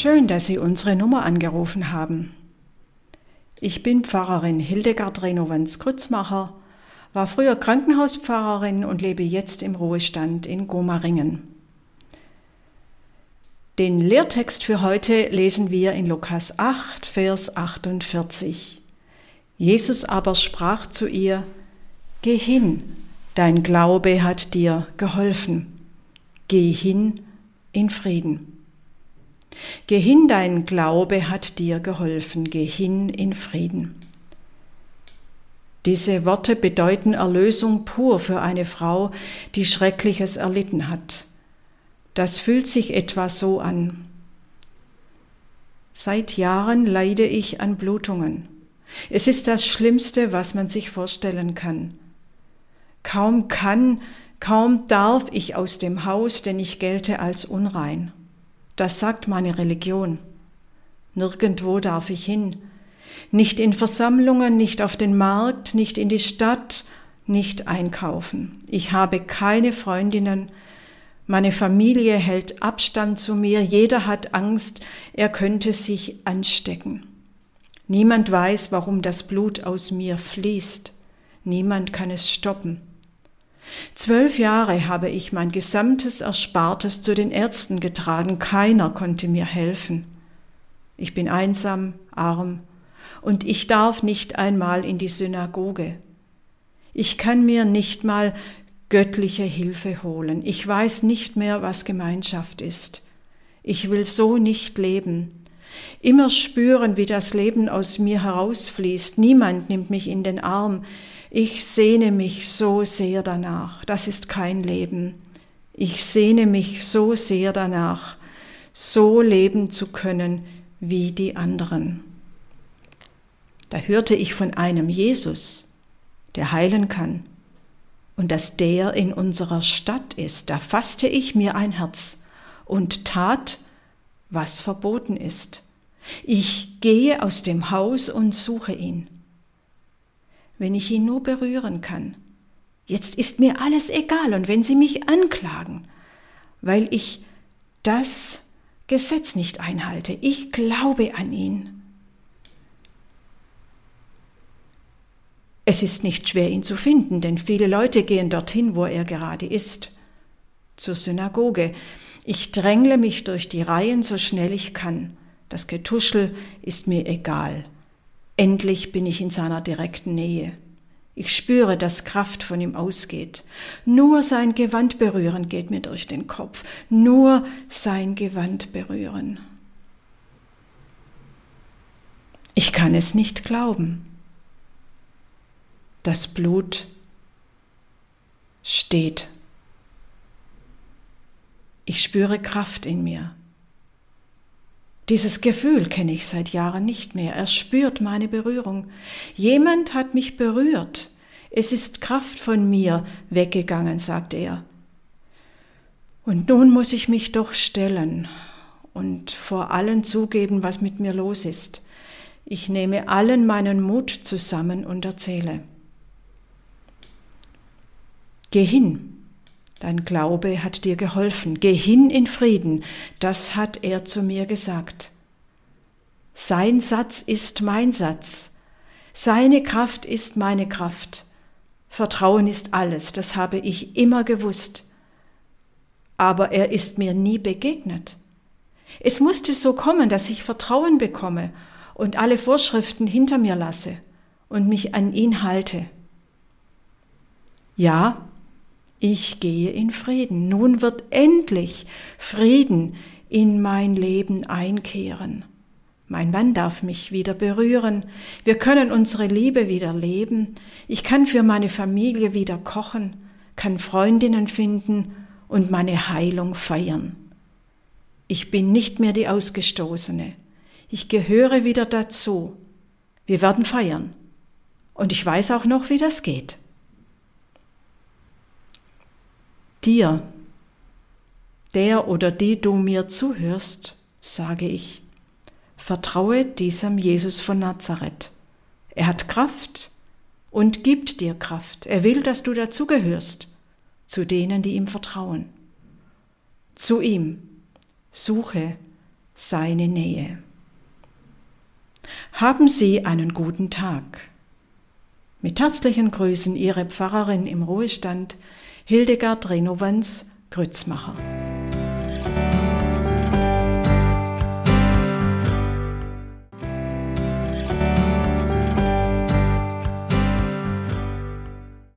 Schön, dass Sie unsere Nummer angerufen haben. Ich bin Pfarrerin Hildegard Renowans-Krützmacher, war früher Krankenhauspfarrerin und lebe jetzt im Ruhestand in Gomaringen. Den Lehrtext für heute lesen wir in Lukas 8, Vers 48. Jesus aber sprach zu ihr, Geh hin, dein Glaube hat dir geholfen. Geh hin in Frieden. Geh hin, dein Glaube hat dir geholfen, geh hin in Frieden. Diese Worte bedeuten Erlösung pur für eine Frau, die Schreckliches erlitten hat. Das fühlt sich etwa so an. Seit Jahren leide ich an Blutungen. Es ist das Schlimmste, was man sich vorstellen kann. Kaum kann, kaum darf ich aus dem Haus, denn ich gelte als unrein. Das sagt meine Religion. Nirgendwo darf ich hin. Nicht in Versammlungen, nicht auf den Markt, nicht in die Stadt, nicht einkaufen. Ich habe keine Freundinnen. Meine Familie hält Abstand zu mir. Jeder hat Angst, er könnte sich anstecken. Niemand weiß, warum das Blut aus mir fließt. Niemand kann es stoppen. Zwölf Jahre habe ich mein gesamtes Erspartes zu den Ärzten getragen, keiner konnte mir helfen. Ich bin einsam, arm, und ich darf nicht einmal in die Synagoge. Ich kann mir nicht mal göttliche Hilfe holen. Ich weiß nicht mehr, was Gemeinschaft ist. Ich will so nicht leben. Immer spüren, wie das Leben aus mir herausfließt. Niemand nimmt mich in den Arm. Ich sehne mich so sehr danach. Das ist kein Leben. Ich sehne mich so sehr danach, so leben zu können wie die anderen. Da hörte ich von einem Jesus, der heilen kann, und dass der in unserer Stadt ist. Da fasste ich mir ein Herz und tat, was verboten ist. Ich gehe aus dem Haus und suche ihn wenn ich ihn nur berühren kann. Jetzt ist mir alles egal und wenn sie mich anklagen, weil ich das Gesetz nicht einhalte, ich glaube an ihn. Es ist nicht schwer, ihn zu finden, denn viele Leute gehen dorthin, wo er gerade ist, zur Synagoge. Ich drängle mich durch die Reihen so schnell ich kann. Das Getuschel ist mir egal. Endlich bin ich in seiner direkten Nähe. Ich spüre, dass Kraft von ihm ausgeht. Nur sein Gewand berühren geht mir durch den Kopf. Nur sein Gewand berühren. Ich kann es nicht glauben. Das Blut steht. Ich spüre Kraft in mir. Dieses Gefühl kenne ich seit Jahren nicht mehr. Er spürt meine Berührung. Jemand hat mich berührt. Es ist Kraft von mir weggegangen, sagt er. Und nun muss ich mich doch stellen und vor allen zugeben, was mit mir los ist. Ich nehme allen meinen Mut zusammen und erzähle. Geh hin, Dein Glaube hat dir geholfen. Geh hin in Frieden. Das hat er zu mir gesagt. Sein Satz ist mein Satz. Seine Kraft ist meine Kraft. Vertrauen ist alles, das habe ich immer gewusst. Aber er ist mir nie begegnet. Es musste so kommen, dass ich Vertrauen bekomme und alle Vorschriften hinter mir lasse und mich an ihn halte. Ja, ich gehe in Frieden. Nun wird endlich Frieden in mein Leben einkehren. Mein Mann darf mich wieder berühren. Wir können unsere Liebe wieder leben. Ich kann für meine Familie wieder kochen, kann Freundinnen finden und meine Heilung feiern. Ich bin nicht mehr die Ausgestoßene. Ich gehöre wieder dazu. Wir werden feiern. Und ich weiß auch noch, wie das geht. Dir, der oder die du mir zuhörst, sage ich, vertraue diesem Jesus von Nazareth. Er hat Kraft und gibt dir Kraft. Er will, dass du dazugehörst, zu denen, die ihm vertrauen. Zu ihm suche seine Nähe. Haben Sie einen guten Tag. Mit herzlichen Grüßen Ihre Pfarrerin im Ruhestand, Hildegard Renovans Grützmacher.